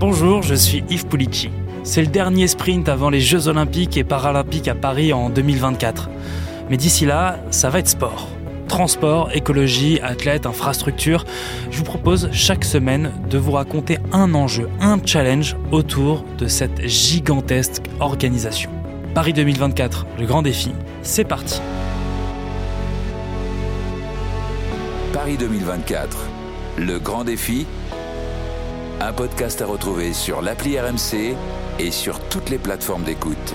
Bonjour, je suis Yves Pulici. C'est le dernier sprint avant les Jeux Olympiques et Paralympiques à Paris en 2024. Mais d'ici là, ça va être sport. Transport, écologie, athlètes, infrastructure. Je vous propose chaque semaine de vous raconter un enjeu, un challenge autour de cette gigantesque organisation. Paris 2024, le grand défi, c'est parti. Paris 2024, le grand défi un podcast à retrouver sur l'appli RMC et sur toutes les plateformes d'écoute.